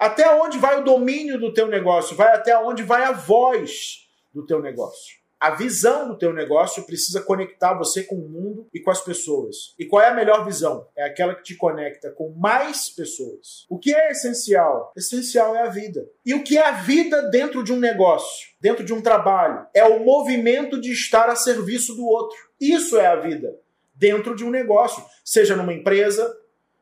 Até onde vai o domínio do teu negócio? Vai até onde vai a voz do teu negócio. A visão do teu negócio precisa conectar você com o mundo e com as pessoas. E qual é a melhor visão? É aquela que te conecta com mais pessoas. O que é essencial? Essencial é a vida. E o que é a vida dentro de um negócio, dentro de um trabalho? É o movimento de estar a serviço do outro. Isso é a vida dentro de um negócio, seja numa empresa,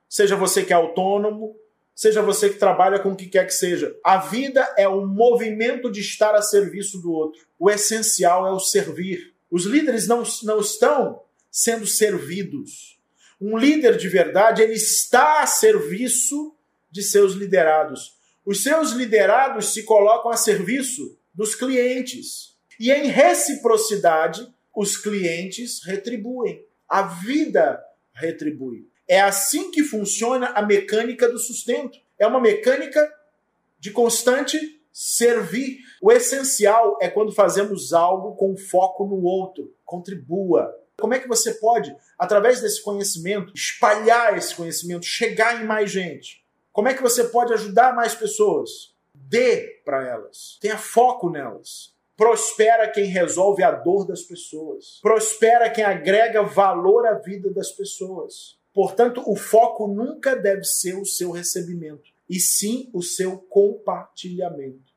seja você que é autônomo, seja você que trabalha com o que quer que seja. A vida é o movimento de estar a serviço do outro. O essencial é o servir. Os líderes não, não estão sendo servidos. Um líder de verdade, ele está a serviço de seus liderados. Os seus liderados se colocam a serviço dos clientes. E em reciprocidade, os clientes retribuem. A vida retribui. É assim que funciona a mecânica do sustento. É uma mecânica de constante servir. O essencial é quando fazemos algo com foco no outro. Contribua. Como é que você pode, através desse conhecimento, espalhar esse conhecimento, chegar em mais gente? Como é que você pode ajudar mais pessoas? Dê para elas. Tenha foco nelas. Prospera quem resolve a dor das pessoas. Prospera quem agrega valor à vida das pessoas. Portanto, o foco nunca deve ser o seu recebimento, e sim o seu compartilhamento.